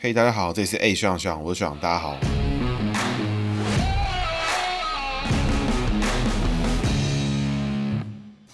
嘿大家好，这里是 A 学长学长，我是学长，大家好。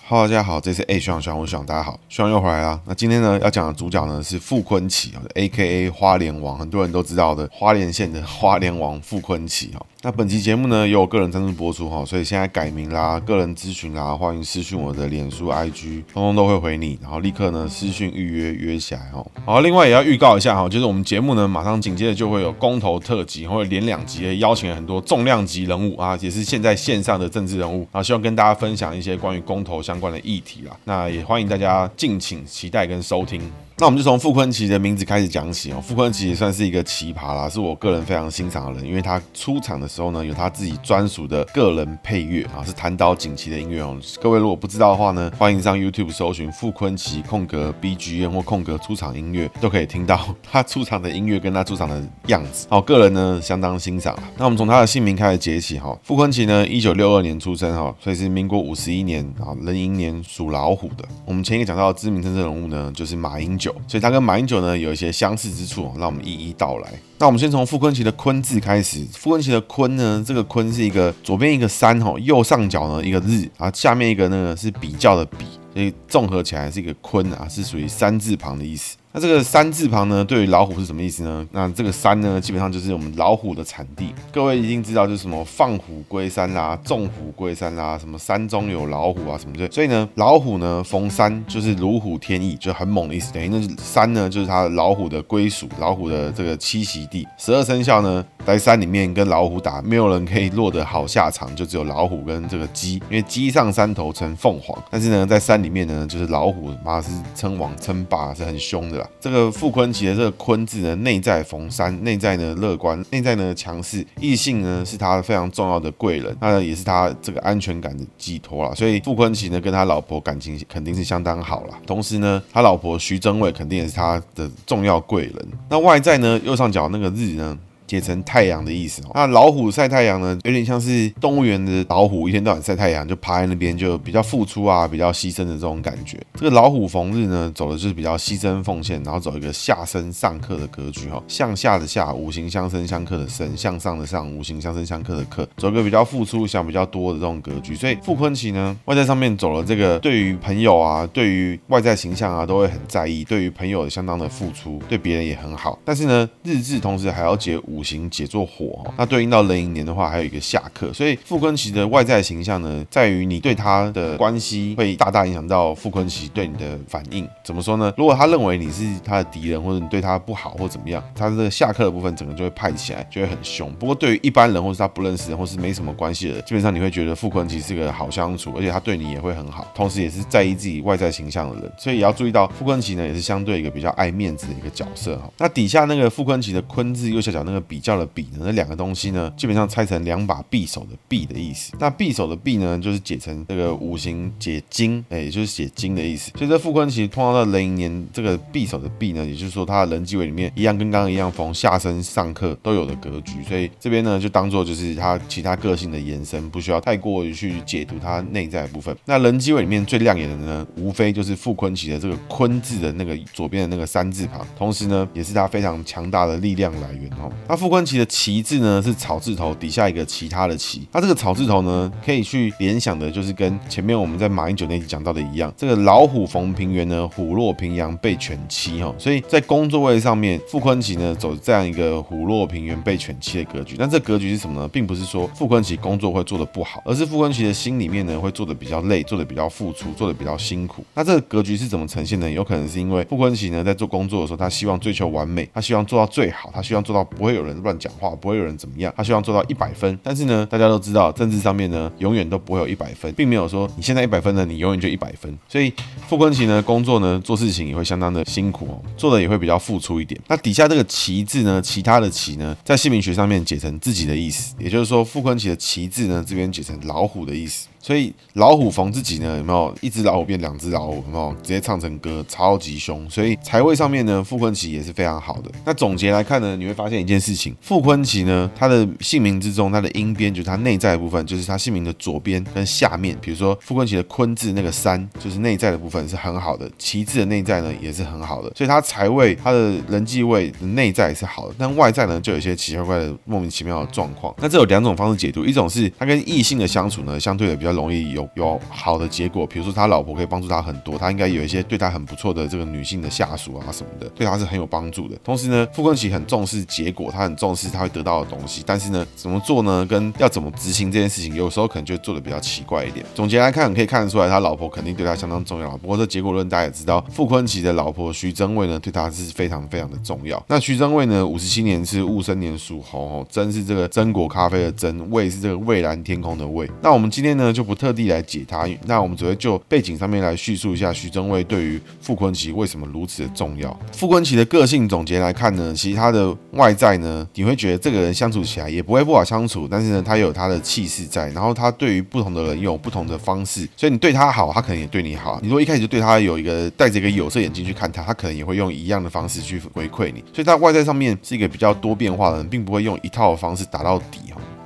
Hello，大家好，这是 A 学长学长，我是学长，大家好，学长又回来啦。那今天呢，要讲的主角呢是傅坤奇，A.K.A 花莲王，很多人都知道的花莲县的花莲王傅坤奇哈。那本期节目呢，由我个人赞助播出哈，所以现在改名啦，个人咨询啦，欢迎私讯我的脸书、IG，通通都会回你，然后立刻呢私讯预约约起来哈。好，另外也要预告一下哈，就是我们节目呢，马上紧接着就会有公投特辑，会连两集邀请很多重量级人物啊，也是现在线上的政治人物，然后希望跟大家分享一些关于公投相相关的议题啦。那也欢迎大家敬请期待跟收听。那我们就从傅昆奇的名字开始讲起哦。傅昆奇也算是一个奇葩啦，是我个人非常欣赏的人，因为他出场的时候呢，有他自己专属的个人配乐啊，是弹岛锦旗的音乐哦。各位如果不知道的话呢，欢迎上 YouTube 搜寻傅昆奇空格 BGM 或空格出场音乐，都可以听到 他出场的音乐跟他出场的样子。好，个人呢相当欣赏。那我们从他的姓名开始解起哈。傅昆奇呢，一九六二年出生哈，所以是民国五十一年啊，壬寅年属老虎的。我们前一个讲到的知名政治人物呢，就是马英九。所以它跟马英九呢有一些相似之处，让我们一一道来。那我们先从傅坤奇的坤字开始。傅坤奇的坤呢，这个坤是一个左边一个山吼，右上角呢一个日，啊下面一个呢是比较的比，所以综合起来是一个坤啊，是属于山字旁的意思。那这个山字旁呢，对于老虎是什么意思呢？那这个山呢，基本上就是我们老虎的产地。各位一定知道，就是什么放虎归山啦，纵虎归山啦，什么山中有老虎啊什么的。所以呢，老虎呢逢山就是如虎添翼，就很猛的意思。等于那山呢，就是它老虎的归属，老虎的这个栖息地。十二生肖呢，在山里面跟老虎打，没有人可以落得好下场，就只有老虎跟这个鸡。因为鸡上山头称凤凰，但是呢，在山里面呢，就是老虎妈是称王称霸，是很凶的这个傅坤琪的这个坤字呢，内在逢山，内在呢乐观，内在呢强势，异性呢是他非常重要的贵人，那也是他这个安全感的寄托啦。所以傅坤琪呢跟他老婆感情肯定是相当好啦。同时呢，他老婆徐榛蔚肯定也是他的重要贵人。那外在呢，右上角那个日呢，写成太阳的意思哦。那老虎晒太阳呢，有点像是动物园的老虎，一天到晚晒太阳，就趴在那边，就比较付出啊，比较牺牲的这种感觉。这个老虎逢日呢，走的就是比较牺牲奉献，然后走一个下生上克的格局哈，向下的下，五行相生相克的生，向上的上，五行相生相克的克，走一个比较付出想比较多的这种格局。所以傅坤奇呢，外在上面走了这个，对于朋友啊，对于外在形象啊，都会很在意，对于朋友相当的付出，对别人也很好。但是呢，日志同时还要解五五行解作火，那对应到壬寅年的话，还有一个下克，所以傅昆萁的外在形象呢，在于你对他的关系会大大影响到傅昆萁对你的反应。怎么说呢？如果他认为你是他的敌人，或者你对他不好，或怎么样，他的这个下克的部分整个就会派起来，就会很凶。不过对于一般人，或是他不认识的，或是没什么关系的，基本上你会觉得傅昆萁是个好相处，而且他对你也会很好，同时也是在意自己外在形象的人。所以也要注意到傅昆萁呢，也是相对一个比较爱面子的一个角色哈。那底下那个傅昆萁的坤字右下角那个比较的比呢，那两个东西呢，基本上拆成两把匕首的匕的意思。那匕首的匕呢，就是解成这个五行解金，哎，也就是写金的意思。所以这傅昆萁碰到壬寅年这个匕首的匕呢，也就是说他的人际位里面一样，跟刚刚一样逢下生上课都有的格局。所以这边呢，就当做就是他其他个性的延伸，不需要太过于去解读他内在的部分。那人际位里面最亮眼的呢，无非就是傅昆萁的这个坤字的那个左边的那个山字旁，同时呢，也是他非常强大的力量来源哦。那傅昆萁的旗字呢，是草字头底下一个其他的旗，它这个草字头呢，可以去联想的，就是跟前面我们在马英九那集讲到的一样，这个老虎逢平原呢，虎落平阳被犬欺哈，所以在工作位上面，傅昆萁呢走这样一个虎落平原被犬欺的格局。那这格局是什么呢？并不是说傅昆萁工作会做得不好，而是傅昆萁的心里面呢会做得比较累，做得比较付出，做得比较辛苦。那这个格局是怎么呈现呢？有可能是因为傅昆萁呢在做工作的时候，他希望追求完美，他希望做到最好，他希望做到不会有人乱讲话，不会有人怎么样，他希望做到一百分，但是呢，大家都知道政治上面呢，永远都不会有一百分，并没有说你现在一百分呢，你永远就一百分。所以傅昆奇呢，工作呢，做事情也会相当的辛苦哦，做的也会比较付出一点。那底下这个旗字呢，其他的旗呢，在姓名学上面解成自己的意思，也就是说傅昆奇的旗字呢，这边解成老虎的意思。所以老虎逢自己呢，有没有一只老虎变两只老虎？有没有直接唱成歌，超级凶。所以财位上面呢，傅昆奇也是非常好的。那总结来看呢，你会发现一件事情，傅昆奇呢，他的姓名之中，他的音边就是他内在的部分，就是他姓名的左边跟下面，比如说傅昆奇的昆字那个山，就是内在的部分是很好的，其字的内在呢也是很好的。所以他财位，他的人际位的内在是好的，但外在呢就有一些奇奇怪怪的莫名其妙的状况。那这有两种方式解读，一种是他跟异性的相处呢，相对的比较容易有有好的结果，比如说他老婆可以帮助他很多，他应该有一些对他很不错的这个女性的下属啊什么的，对他是很有帮助的。同时呢，傅昆萁很重视结果，他很重视他会得到的东西，但是呢，怎么做呢？跟要怎么执行这件事情，有时候可能就做的比较奇怪一点。总结来看，可以看得出来，他老婆肯定对他相当重要。不过这结果论大家也知道，傅昆萁的老婆徐榛蔚呢，对他是非常非常的重要。那徐榛蔚呢，五十七年是戊申年属猴哦，榛是这个榛果咖啡的榛，蔚是这个蔚蓝天空的蔚。那我们今天呢就不特地来解它，那我们只会就背景上面来叙述一下徐榛蔚对于傅昆萁为什么如此的重要。傅昆萁的个性总结来看呢，其实他的外在呢，你会觉得这个人相处起来也不会不好相处，但是呢，他有他的气势在，然后他对于不同的人有不同的方式，所以你对他好，他可能也对你好。你如果一开始就对他有一个戴着一个有色眼镜去看他，他可能也会用一样的方式去回馈你。所以他外在上面是一个比较多变化的人，并不会用一套的方式打到底。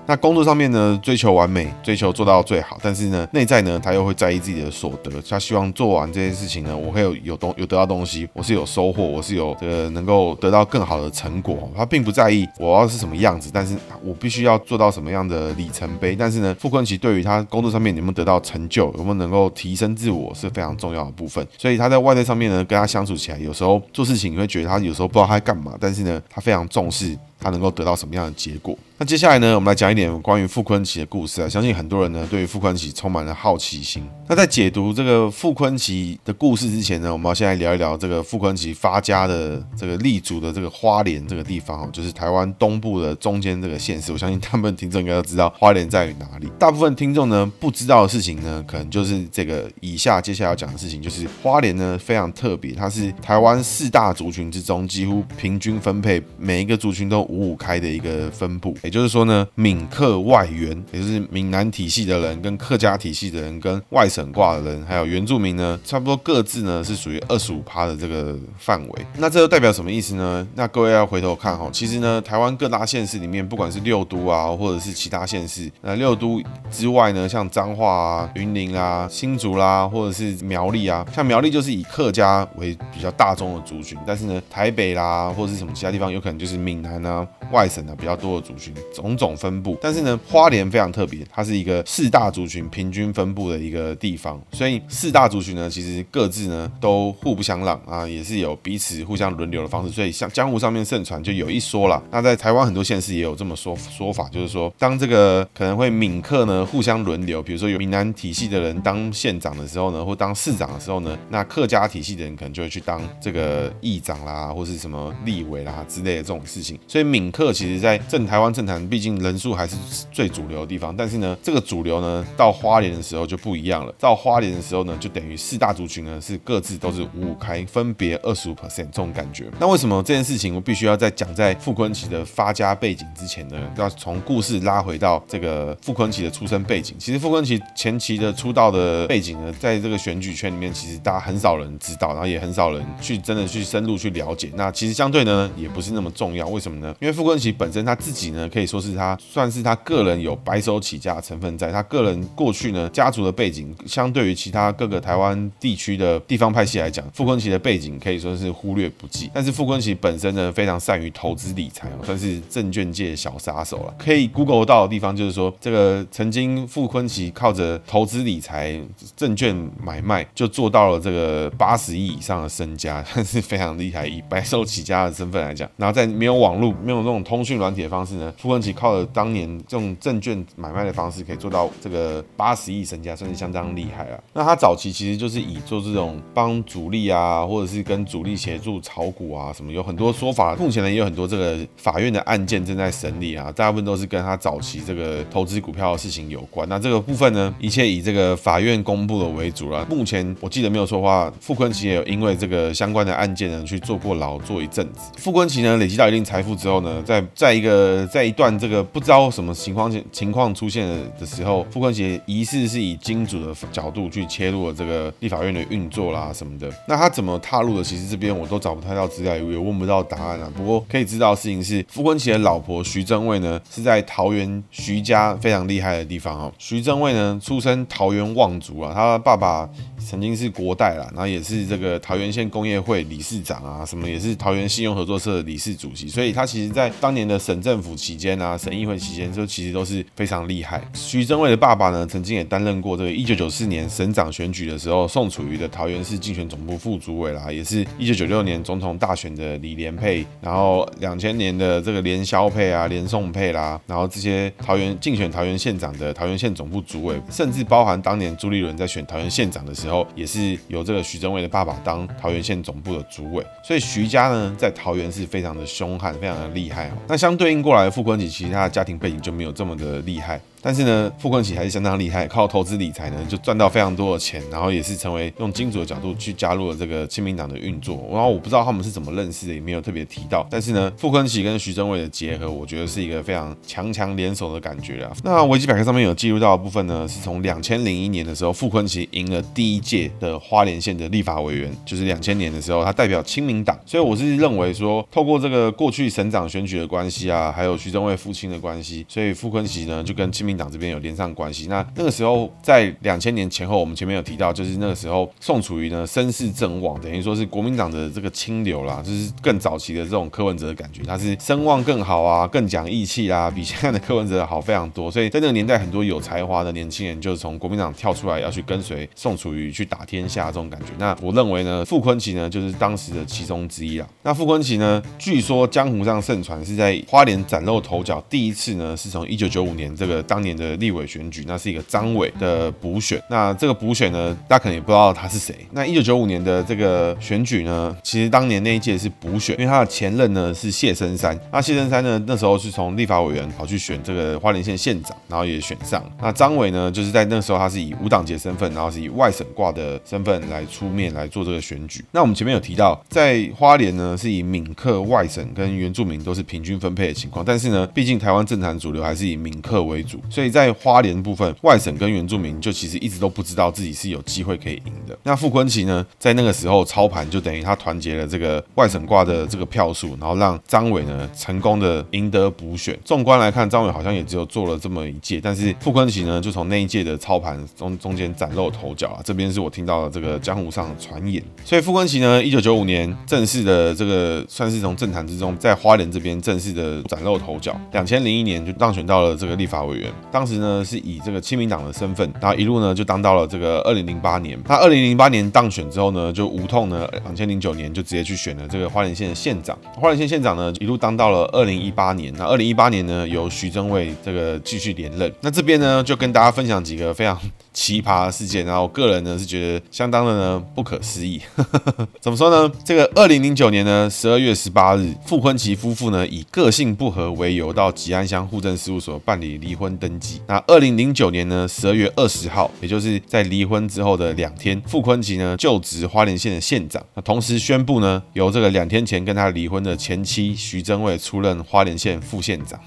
那工作上面呢，追求完美，追求做到最好，但是呢，内在呢，他又会在意自己的所得，他希望做完这件事情呢，我会有有东有得到东西，我是有收获，我是有这个能够得到更好的成果。他并不在意我要是什么样子，但是我必须要做到什么样的里程碑。但是呢，傅昆萁对于他工作上面有没有得到成就，有没有能够提升自我，是非常重要的部分。所以他在外在上面呢，跟他相处起来，有时候做事情你会觉得他有时候不知道他在干嘛，但是呢，他非常重视。他能够得到什么样的结果？那接下来呢，我们来讲一点关于傅昆奇的故事啊。相信很多人呢，对于傅昆奇充满了好奇心。那在解读这个傅昆奇的故事之前呢，我们要先来聊一聊这个傅昆奇发家的这个立足的这个花莲这个地方哦，就是台湾东部的中间这个县市。我相信他们听众应该都知道花莲在于哪里。大部分听众呢不知道的事情呢，可能就是这个以下接下来要讲的事情，就是花莲呢非常特别，它是台湾四大族群之中几乎平均分配，每一个族群都五五开的一个。分布，也就是说呢，闽客外援，也就是闽南体系的人，跟客家体系的人，跟外省挂的人，还有原住民呢，差不多各自呢是属于二十五趴的这个范围。那这又代表什么意思呢？那各位要回头看哈，其实呢，台湾各大县市里面，不管是六都啊，或者是其他县市，那六都之外呢，像彰化啊、云林啊、新竹啦、或者是苗栗啊，像苗栗就是以客家为比较大宗的族群，但是呢，台北啦，或者是什么其他地方，有可能就是闽南啊、外省啊。比较多的族群，种种分布，但是呢，花莲非常特别，它是一个四大族群平均分布的一个地方，所以四大族群呢，其实各自呢都互不相让啊，也是有彼此互相轮流的方式，所以像江湖上面盛传就有一说啦，那在台湾很多县市也有这么说说法，就是说当这个可能会闽客呢互相轮流，比如说有闽南体系的人当县长的时候呢，或当市长的时候呢，那客家体系的人可能就会去当这个议长啦，或是什么立委啦之类的这种事情，所以闽客其实在正台湾政毕竟人数还是最主流的地方。但是呢，这个主流呢，到花莲的时候就不一样了。到花莲的时候呢，就等于四大族群呢是各自都是五五开，分别二十五 percent 这种感觉。那为什么这件事情我必须要在讲在傅昆萁的发家背景之前呢？要从故事拉回到这个傅昆萁的出生背景。其实傅昆萁前期的出道的背景呢，在这个选举圈里面，其实大家很少人知道，然后也很少人去真的去深入去了解。那其实相对呢，也不是那么重要。为什么呢？因为傅昆萁本身。他自己呢，可可以说是他算是他个人有白手起家的成分，在他个人过去呢，家族的背景，相对于其他各个台湾地区的地方派系来讲，傅昆萁的背景可以说是忽略不计。但是傅昆萁本身呢，非常善于投资理财，算是证券界小杀手了。可以 Google 到的地方就是说，这个曾经傅昆萁靠着投资理财、证券买卖，就做到了这个八十亿以上的身家，算是非常厉害。以白手起家的身份来讲，然后在没有网络、没有那种通讯软体的方式呢，傅昆萁靠着当年这种证券买卖的方式，可以做到这个八十亿身家，算是相当厉害了。那他早期其实就是以做这种帮主力啊，或者是跟主力协助炒股啊，什么有很多说法。目前呢，也有很多这个法院的案件正在审理啊，大部分都是跟他早期这个投资股票的事情有关。那这个部分呢，一切以这个法院公布的为主了。目前我记得没有错的话，傅昆萁也有因为这个相关的案件呢去坐过牢，坐一阵子。傅昆萁呢累积到一定财富之后呢，在在一个在一段这个不知道什么情况情情况出现的时候，傅昆萁疑似是以金主的角度去切入了这个立法院的运作啦什么的。那他怎么踏入的？其实这边我都找不太到资料，也问不到答案啊。不过可以知道事情是，傅昆萁的老婆徐正卫呢是在桃园徐家非常厉害的地方哦。徐正卫呢出身桃园望族啊，他爸爸。曾经是国代啦，然后也是这个桃园县工业会理事长啊，什么也是桃园信用合作社的理事主席，所以他其实在当年的省政府期间啊，省议会期间，就其实都是非常厉害。徐榛蔚的爸爸呢，曾经也担任过这个一九九四年省长选举的时候，宋楚瑜的桃园市竞选总部副主委啦，也是一九九六年总统大选的李连配，然后两千年的这个连萧配啊、连宋配啦，然后这些桃园竞选桃园县长的桃园县总部主委，甚至包含当年朱立伦在选桃园县长的时候。也是由这个徐榛蔚的爸爸当桃园县总部的主委，所以徐家呢在桃园是非常的凶悍，非常的厉害哦。那相对应过来，傅关起其他家庭背景就没有这么的厉害。但是呢，傅昆萁还是相当厉害，靠投资理财呢就赚到非常多的钱，然后也是成为用金主的角度去加入了这个亲民党的运作。然后我不知道他们是怎么认识的，也没有特别提到。但是呢，傅昆萁跟徐榛蔚的结合，我觉得是一个非常强强联手的感觉啊。那维基百科上面有记录到的部分呢，是从两千零一年的时候，傅昆萁赢了第一届的花莲县的立法委员，就是两千年的时候，他代表亲民党。所以我是认为说，透过这个过去省长选举的关系啊，还有徐榛蔚父亲的关系，所以傅昆萁呢就跟亲民党这边有连上。关系。那那个时候在两千年前后，我们前面有提到，就是那个时候宋楚瑜呢声势正旺，等于说是国民党的这个清流啦，就是更早期的这种柯文哲的感觉，他是声望更好啊，更讲义气啊，比现在的柯文哲好非常多。所以在那个年代，很多有才华的年轻人就是从国民党跳出来，要去跟随宋楚瑜去打天下这种感觉。那我认为呢，傅昆萁呢就是当时的其中之一啦。那傅昆萁呢，据说江湖上盛传是在花莲崭露头角，第一次呢是从一九九五年这个当当年的立委选。举，那是一个张伟的补选，那这个补选呢，大家可能也不知道他是谁。那一九九五年的这个选举呢，其实当年那一届是补选，因为他的前任呢是谢升山。那谢升山呢，那时候是从立法委员跑去选这个花莲县县长，然后也选上。那张伟呢，就是在那时候他是以无党籍身份，然后是以外省挂的身份来出面来做这个选举。那我们前面有提到，在花莲呢是以闽客外省跟原住民都是平均分配的情况，但是呢，毕竟台湾政坛主流还是以闽客为主，所以在花莲。部分外省跟原住民就其实一直都不知道自己是有机会可以赢的。那傅昆萁呢，在那个时候操盘，就等于他团结了这个外省挂的这个票数，然后让张伟呢成功的赢得补选。纵观来看，张伟好像也只有做了这么一届，但是傅昆萁呢，就从那一届的操盘中中间崭露头角啊。这边是我听到的这个江湖上传言。所以傅昆萁呢，一九九五年正式的这个算是从政坛之中，在花莲这边正式的崭露头角。两千零一年就当选到了这个立法委员，当时呢是。以这个亲民党的身份，然后一路呢就当到了这个二零零八年。他二零零八年当选之后呢，就无痛呢，两千零九年就直接去选了这个花莲县的县长。花莲县县长呢，一路当到了二零一八年。那二零一八年呢，由徐正伟这个继续连任。那这边呢，就跟大家分享几个非常奇葩事件。然后我个人呢是觉得相当的呢不可思议。怎么说呢？这个二零零九年呢十二月十八日，傅昆萁夫妇呢以个性不合为由到吉安乡户政事务所办理离婚登记。那二零零九年呢，十二月二十号，也就是在离婚之后的两天，傅昆萁呢就职花莲县的县长。那同时宣布呢，由这个两天前跟他离婚的前妻徐榛蔚出任花莲县副县长。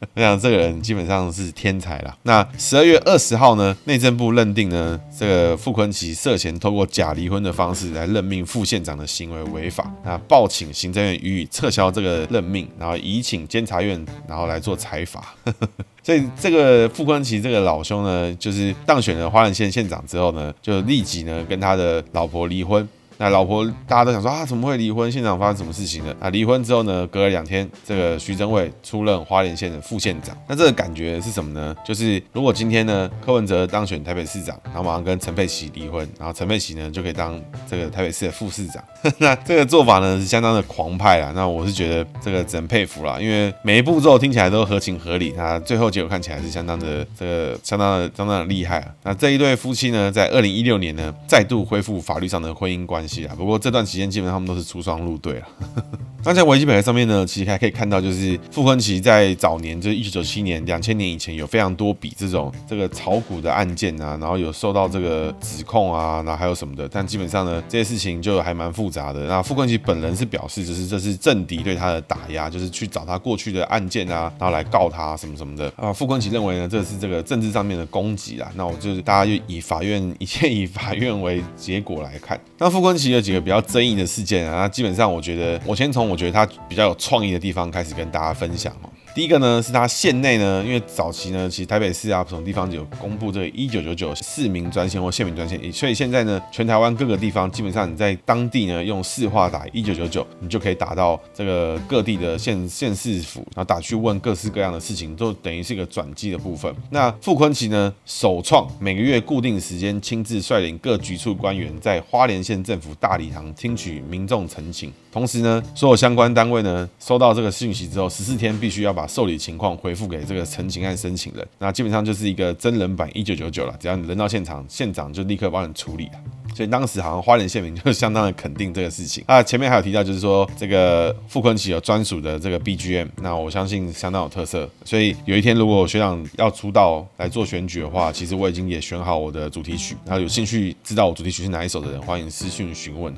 我想这个人基本上是天才了。那十二月二十号呢，内政部认定呢，这个傅昆奇涉嫌透过假离婚的方式来任命副县长的行为违法，那报请行政院予以撤销这个任命，然后移请监察院然后来做裁罚。所以这个傅昆奇这个老兄呢，就是当选了花莲县县长之后呢，就立即呢跟他的老婆离婚。那老婆大家都想说啊，怎么会离婚？现场发生什么事情呢？啊，离婚之后呢，隔了两天，这个徐榛蔚出任花莲县的副县长。那这个感觉是什么呢？就是如果今天呢，柯文哲当选台北市长，然后马上跟陈佩琪离婚，然后陈佩琪呢就可以当这个台北市的副市长。那这个做法呢是相当的狂派啊。那我是觉得这个只能佩服啦，因为每一步骤听起来都合情合理，那最后结果看起来是相当的这个相当的相当的厉害啊。那这一对夫妻呢，在二零一六年呢再度恢复法律上的婚姻关系。系啊。不过这段期间基本上他们都是出双入对啊。那在维基百科上面呢，其实还可以看到，就是傅昆萁在早年，就是一九九七年、两千年以前，有非常多笔这种这个炒股的案件啊，然后有受到这个指控啊，然后还有什么的。但基本上呢，这些事情就还蛮复杂的。那傅昆萁本人是表示，就是这是政敌对他的打压，就是去找他过去的案件啊，然后来告他什么什么的啊。傅昆萁认为呢，这是这个政治上面的攻击啊。那我就是大家就以法院一切以法院为结果来看。那傅昆萁有几个比较争议的事件啊，那基本上我觉得，我先从。我觉得他比较有创意的地方开始跟大家分享哦。第一个呢，是他县内呢，因为早期呢，其实台北市啊，不同地方有公布这个一九九九市民专线或县民专线，所以现在呢，全台湾各个地方基本上你在当地呢用市话打一九九九，你就可以打到这个各地的县县市府，然后打去问各式各样的事情，都等于是一个转机的部分。那傅昆萁呢，首创每个月固定时间亲自率领各局处官员在花莲县政府大礼堂听取民众陈情，同时呢，所有相关单位呢收到这个讯息之后，十四天必须要把受理情况回复给这个陈情案申请人，那基本上就是一个真人版一九九九了。只要你人到现场，县长就立刻帮你处理了。所以当时好像花莲县民就相当的肯定这个事情。啊前面还有提到，就是说这个傅昆奇有专属的这个 BGM，那我相信相当有特色。所以有一天如果学长要出道来做选举的话，其实我已经也选好我的主题曲。然后有兴趣知道我主题曲是哪一首的人，欢迎私讯询问。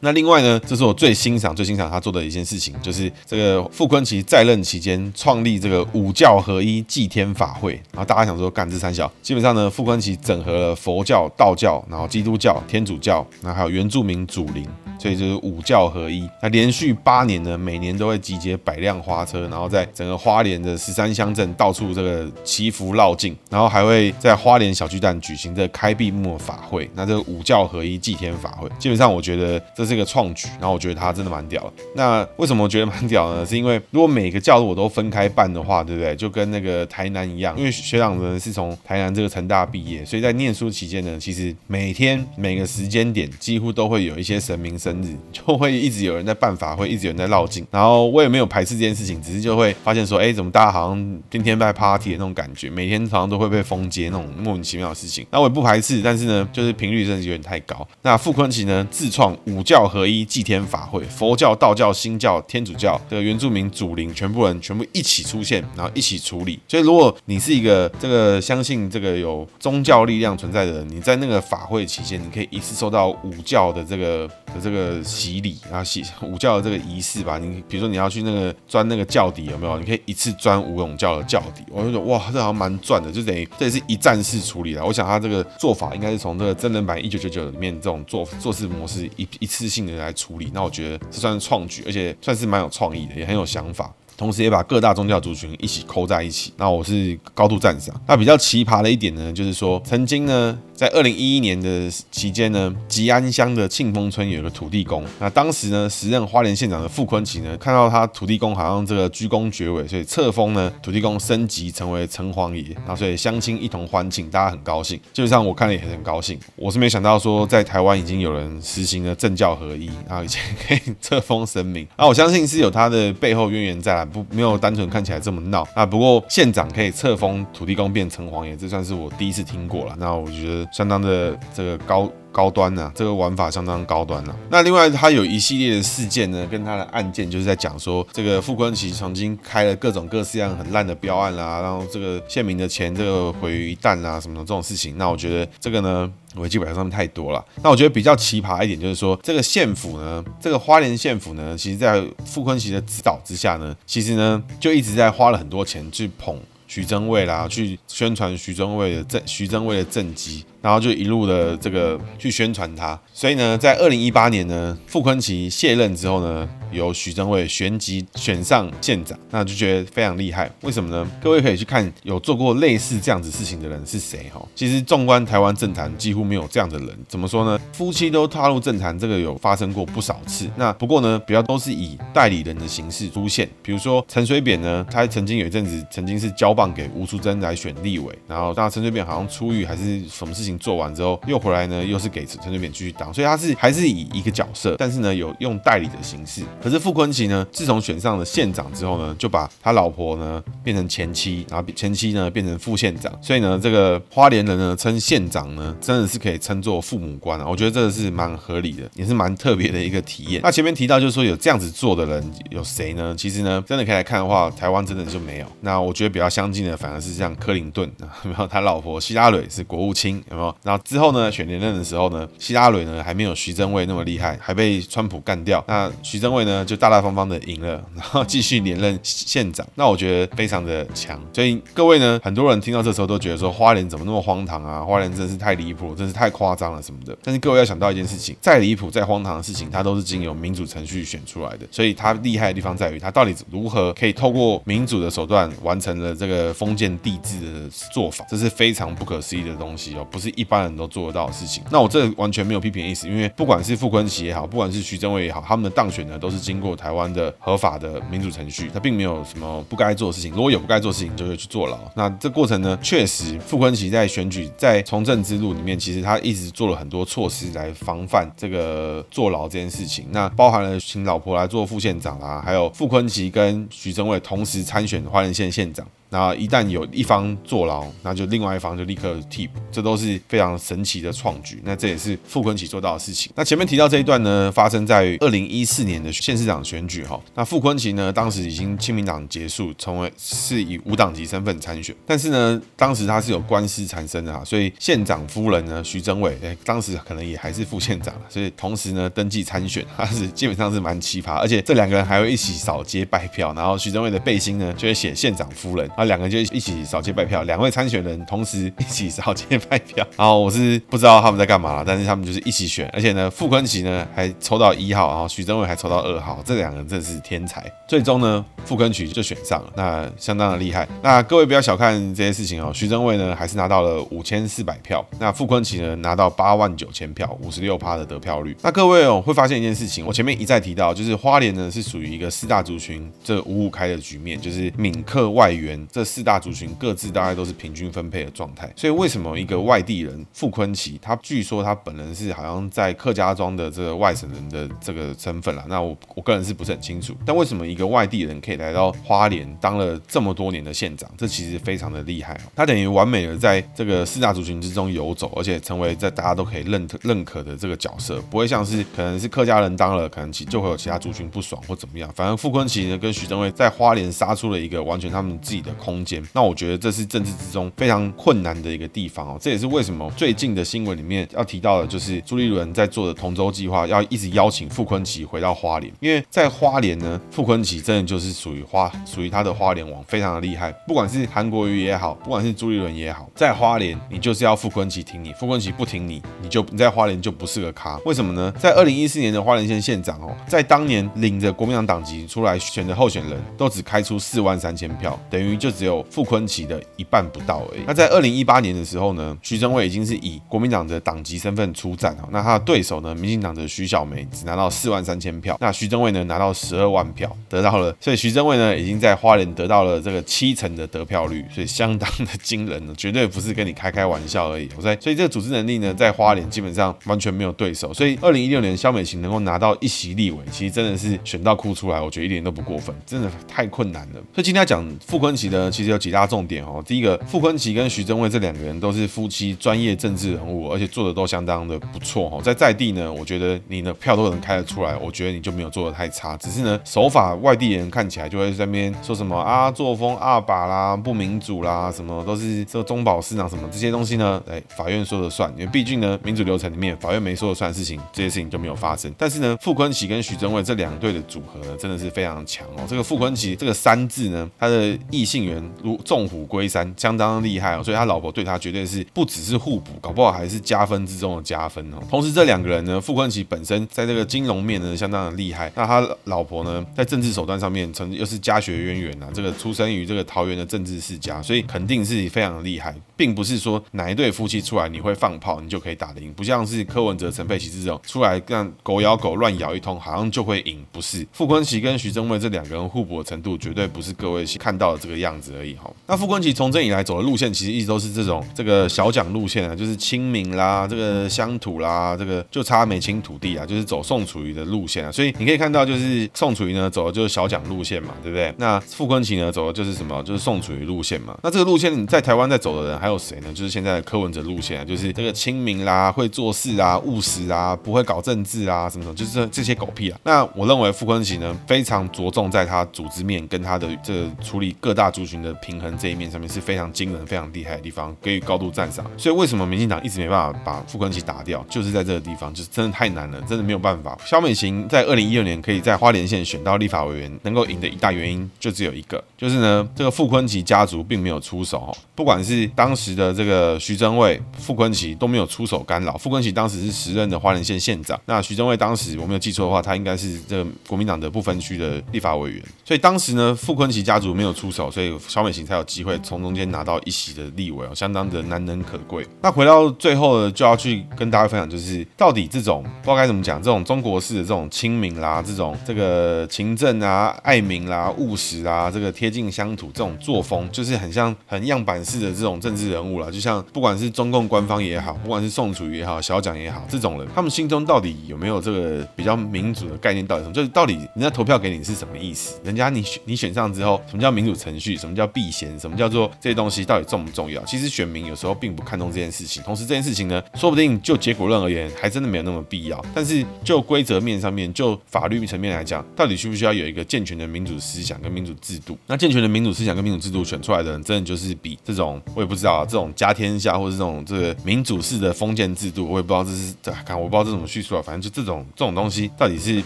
那另外呢，这是我最欣赏、最欣赏他做的一件事情，就是这个傅昆萁在任期间创立这个五教合一祭天法会。然后大家想说，干这三小，基本上呢，傅昆萁整合了佛教、道教，然后基督教、天主教，然后还有原住民祖灵。所以就是五教合一，那连续八年呢，每年都会集结百辆花车，然后在整个花莲的十三乡镇到处这个祈福绕境，然后还会在花莲小巨蛋举行这开闭幕法会。那这个五教合一祭天法会，基本上我觉得这是一个创举，然后我觉得他真的蛮屌的。那为什么我觉得蛮屌呢？是因为如果每个教路我都分开办的话，对不对？就跟那个台南一样，因为学长呢是从台南这个成大毕业，所以在念书期间呢，其实每天每个时间点几乎都会有一些神明生日就会一直有人在办法会，一直有人在绕境，然后我也没有排斥这件事情，只是就会发现说，哎，怎么大家好像天天在 party 的那种感觉，每天好像都会被封街那种莫名其妙的事情。那我也不排斥，但是呢，就是频率真的有点太高。那傅昆奇呢，自创五教教合一祭天法会，佛教、道教、新教、天主教这个原住民祖灵全部人全部一起出现，然后一起处理。所以如果你是一个这个相信这个有宗教力量存在的人，你在那个法会期间，你可以一次受到五教的这个的这个。洗礼，然后洗五教的这个仪式吧。你比如说你要去那个钻那个教底有没有？你可以一次钻五种教的教底。我就觉得哇，这好像蛮赚的，就等于这也是一站式处理了。我想他这个做法应该是从这个真人版一九九九里面这种做做事模式一一次性的来处理。那我觉得这算是创举，而且算是蛮有创意的，也很有想法。同时也把各大宗教族群一起抠在一起，那我是高度赞赏。那比较奇葩的一点呢，就是说曾经呢，在二零一一年的期间呢，吉安乡的庆丰村有一个土地公。那当时呢，时任花莲县长的傅昆萁呢，看到他土地公好像这个鞠躬绝尾，所以册封呢土地公升级成为城隍爷。那所以乡亲一同欢庆，大家很高兴。基本上我看了也很高兴。我是没想到说在台湾已经有人实行了政教合一，然后以前可 以册封神明。那我相信是有他的背后渊源在。不，没有单纯看起来这么闹啊。不过县长可以册封土地公变城隍爷，这算是我第一次听过了。那我觉得相当的这个高高端呢、啊，这个玩法相当高端了、那另外他有一系列的事件呢，跟他的案件就是在讲说，这个傅昆萁曾经开了各种各式样很烂的标案啦、啊，然后这个县民的钱这个毁于一旦啊，什么的这种事情。那我觉得这个呢。维基百科上太多了，那我觉得比较奇葩一点就是说，这个县府呢，这个花莲县府呢，其实在傅昆萁的指导之下呢，其实呢就一直在花了很多钱去捧徐榛蔚啦，去宣传徐榛蔚的政徐榛蔚的政绩。然后就一路的这个去宣传他，所以呢，在二零一八年呢，傅昆萁卸任之后呢，由徐榛蔚旋即选上县长，那就觉得非常厉害。为什么呢？各位可以去看有做过类似这样子事情的人是谁哈。其实纵观台湾政坛，几乎没有这样的人。怎么说呢？夫妻都踏入政坛，这个有发生过不少次。那不过呢，比较都是以代理人的形式出现。比如说陈水扁呢，他曾经有一阵子曾经是交棒给吴淑珍来选立委，然后当陈水扁好像出狱还是什么事情。做完之后又回来呢，又是给陈水扁继续当，所以他是还是以一个角色，但是呢有用代理的形式。可是傅昆萁呢，自从选上了县长之后呢，就把他老婆呢变成前妻，然后前妻呢变成副县长，所以呢，这个花莲人呢称县长呢，真的是可以称作父母官啊。我觉得这个是蛮合理的，也是蛮特别的一个体验。那前面提到就是说有这样子做的人有谁呢？其实呢，真的可以来看的话，台湾真的就没有。那我觉得比较相近的反而是像克林顿，然后他老婆希拉蕊是国务卿，有没有？然后之后呢，选连任的时候呢，希拉蕊呢还没有徐榛蔚那么厉害，还被川普干掉。那徐榛蔚呢就大大方方的赢了，然后继续连任县长。那我觉得非常的强。所以各位呢，很多人听到这时候都觉得说花莲怎么那么荒唐啊？花莲真是太离谱，真是太夸张了什么的。但是各位要想到一件事情，再离谱再荒唐的事情，它都是经由民主程序选出来的。所以它厉害的地方在于，它到底如何可以透过民主的手段完成了这个封建帝制的做法，这是非常不可思议的东西哦，不是一般人都做得到的事情。那我这完全没有批评的意思，因为不管是傅昆萁也好，不管是徐榛蔚也好，他们的当选呢都是经过台湾的合法的民主程序，他并没有什么不该做的事情。如果有不该做的事情，就会去坐牢。那这过程呢，确实傅昆萁在选举在从政之路里面，其实他一直做了很多措施来防范这个坐牢这件事情。那包含了请老婆来做副县长啊，还有傅昆萁跟徐政伟同时参选花莲县县长。那一旦有一方坐牢，那就另外一方就立刻替补，这都是非常神奇的创举。那这也是傅昆萁做到的事情。那前面提到这一段呢，发生在于二零一四年的县市长选举哈。那傅昆萁呢，当时已经亲民党结束，成为是以无党籍身份参选。但是呢，当时他是有官司缠身的哈，所以县长夫人呢，徐榛蔚，哎，当时可能也还是副县长，所以同时呢登记参选，他是基本上是蛮奇葩。而且这两个人还会一起扫街拜票，然后徐榛蔚的背心呢就会写县长夫人。啊，两个就一起扫街拜票，两位参选人同时一起扫街拜票。然后我是不知道他们在干嘛，但是他们就是一起选，而且呢，傅坤奇呢还抽到一号，然后徐正伟还抽到二号，这两个人真是天才。最终呢，傅崐萁就选上了，那相当的厉害。那各位不要小看这些事情哦，徐正伟呢还是拿到了五千四百票，那傅崐萁呢拿到八万九千票，五十六趴的得票率。那各位哦会发现一件事情，我前面一再提到，就是花莲呢是属于一个四大族群这五五开的局面，就是闽客外援这四大。族群各自大概都是平均分配的状态，所以为什么一个外地人傅坤奇，他据说他本人是好像在客家庄的这个外省人的这个身份啦，那我我个人是不是很清楚？但为什么一个外地人可以来到花莲当了这么多年的县长？这其实非常的厉害，他等于完美的在这个四大族群之中游走，而且成为在大家都可以认认可的这个角色，不会像是可能是客家人当了，可能其就会有其他族群不爽或怎么样。反正傅坤奇呢跟徐榛蔚在花莲杀出了一个完全他们自己的空间。那我觉得这是政治之中非常困难的一个地方哦，这也是为什么最近的新闻里面要提到的，就是朱立伦在做的同舟计划，要一直邀请傅崐萁回到花莲，因为在花莲呢，傅崐萁真的就是属于花，属于他的花莲王，非常的厉害。不管是韩国瑜也好，不管是朱立伦也好，在花莲你就是要傅崐萁挺你，傅崐萁不挺你，你就你在花莲就不是个咖。为什么呢？在二零一四年的花莲县县长哦，在当年领着国民党党籍出来选的候选人都只开出四万三千票，等于就只有傅崐萁的一半不到而已。那在二零一八年的时候呢，徐榛蔚已经是以国民党的党籍身份出战哈。那他的对手呢，民进党的徐小梅只拿到四万三千票，那徐榛蔚呢拿到十二万票，得到了。所以徐榛蔚呢已经在花莲得到了这个七成的得票率，所以相当的惊人了，绝对不是跟你开开玩笑而已。我在，所以这个组织能力呢，在花莲基本上完全没有对手。所以二零一六年萧美琴能够拿到一席立委，其实真的是选到哭出来，我觉得一点都不过分，真的太困难了。所以今天要讲傅崐萁呢，其实有几大重点哦。第一个，傅昆萁跟徐榛蔚这两个人都是夫妻，专业政治人物，而且做的都相当的不错哈。在在地呢，我觉得你的票都能开得出来，我觉得你就没有做的太差。只是呢，手法外地人看起来就会在那边说什么啊，作风二把啦，不民主啦，什么都是这中饱私囊什么这些东西呢？哎，法院说了算，因为毕竟呢，民主流程里面法院没说了算的事情，这些事情就没有发生。但是呢，傅昆萁跟徐榛蔚这两队的组合呢，真的是非常强哦。这个傅昆萁这个三字呢，他的异性缘如纵虎归山，相当厉害哦，所以他老婆对他绝对是不只是互补，搞不好还是加分之中的加分哦。同时这两个人呢，傅昆萁本身在这个金融面呢相当的厉害，那他老婆呢在政治手段上面，曾又是家学渊源啊，这个出生于这个桃园的政治世家，所以肯定是非常的厉害，并不是说哪一对夫妻出来你会放炮你就可以打得赢，不像是柯文哲、陈佩琪这种出来让狗咬狗乱咬一通，好像就会赢，不是。傅昆萁跟徐榛蔚这两个人互补的程度，绝对不是各位看到的这个样样子而已哈。那傅昆萁从政以来走的路线，其实一直都是这种这个小蒋路线啊，就是亲民啦，这个乡土啦，这个就差没亲土地啊，就是走宋楚瑜的路线啊。所以你可以看到，就是宋楚瑜呢走的就是小蒋路线嘛，对不对？那傅昆萁呢走的就是什么？就是宋楚瑜路线嘛。那这个路线你在台湾在走的人还有谁呢？就是现在的柯文哲路线啊，就是这个亲民啦，会做事啊，务实啊，不会搞政治啊，什么什么，就是这这些狗屁啊。那我认为傅昆萁呢非常着重在他组织面跟他的这个处理各大族群的平衡这一面上面是非常惊人、非常厉害的地方，给予高度赞赏。所以为什么民进党一直没办法把傅昆萁打掉，就是在这个地方，就是真的太难了，真的没有办法。萧美琴在二零一六年可以在花莲县选到立法委员，能够赢的一大原因就只有一个，就是呢，这个傅昆萁家族并没有出手，不管是当时的这个徐榛蔚、傅昆萁都没有出手干扰。傅昆萁当时是时任的花莲县县长，那徐榛蔚当时我没有记错的话，他应该是这个国民党的不分区的立法委员，所以当时呢，傅昆萁家族没有出手，所以小美琴才有机会从中间拿到一席的立委，相当的难能可贵。那回到最后呢，就要去跟大家分享，就是到底这种不知道该怎么讲，这种中国式的这种亲民啦，这种这个勤政啊、爱民啦、务实啊，这个贴近乡土这种作风，就是很像很样板式的这种政治人物了。就像不管是中共官方也好，不管是宋楚瑜也好、小蒋也好，这种人，他们心中到底有没有这个比较民主的概念？到底什么？就是到底人家投票给你是什么意思？人家你选你选上之后，什么叫民主程序？什么叫避嫌？什么叫做这些东西到底重不重要？其实选民有时候并不看重这件事情。同时这件事情呢，说不定就结果论而言，还真的没有那么必要。但是就规则面上面，就法律层面来讲，到底需不需要有一个健全的民主思想跟民主制度？那健全的民主思想跟民主制度选出来的人，真的就是比这种我也不知道啊，这种家天下或者这种这个民主式的封建制度，我也不知道这是这看我不知道这怎么叙述啊。反正就这种这种东西，到底是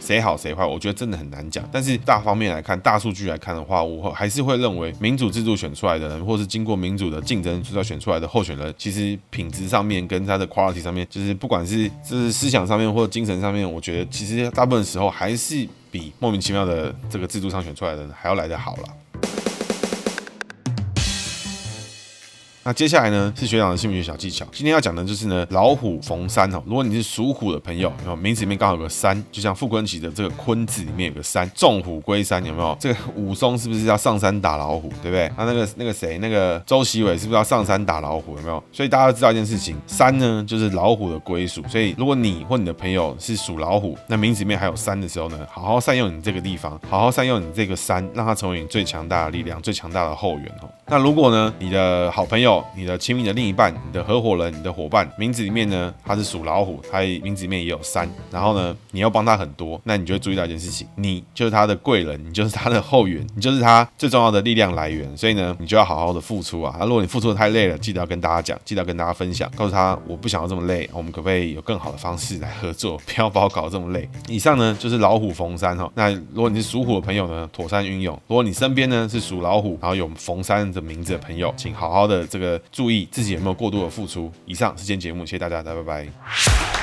谁好谁坏？我觉得真的很难讲。但是大方面来看，大数据来看的话，我还是会认为民主制度选出来的人，或是经过民主的竞争之后选出来的候选人，其实品质上面跟他的 quality 上面，就是不管是就是思想上面或精神上面，我觉得其实大部分时候还是比莫名其妙的这个制度上选出来的人还要来的好了。那接下来呢，是学长的姓名学小技巧。今天要讲的就是呢，老虎逢山哦。如果你是属虎的朋友，有没有名字里面刚好有个山，就像傅崐萁的这个坤字里面有个山，纵虎归山，有没有？这个武松是不是要上山打老虎，对不对？他那个那个谁，那个周习伟是不是要上山打老虎，有没有？所以大家都知道一件事情，山呢就是老虎的归属。所以如果你或你的朋友是属老虎，那名字里面还有山的时候呢，好好善用你这个地方，好好善用你这个山，让它成为你最强大的力量，最强大的后援哦。那如果呢，你的好朋友、你的亲密的另一半、你的合伙人、你的伙伴，名字里面呢，他是属老虎，他名字里面也有山，然后呢，你要帮他很多，那你就会注意到一件事情，你就是他的贵人，你就是他的后援，你就是他最重要的力量来源，所以呢，你就要好好的付出啊。那如果你付出的太累了，记得要跟大家讲，记得要跟大家分享，告诉他我不想要这么？累，我们可不可以有更好的方式来合作？不要把我搞得这么？累。以上呢就是老虎逢山哈。那如果你是属虎的朋友呢，妥善运用；如果你身边呢是属老虎，然后有逢山的名字的朋友，请好好的这个呃注意自己有没有过度的付出。以上是今天节目，谢谢大家，大家拜拜。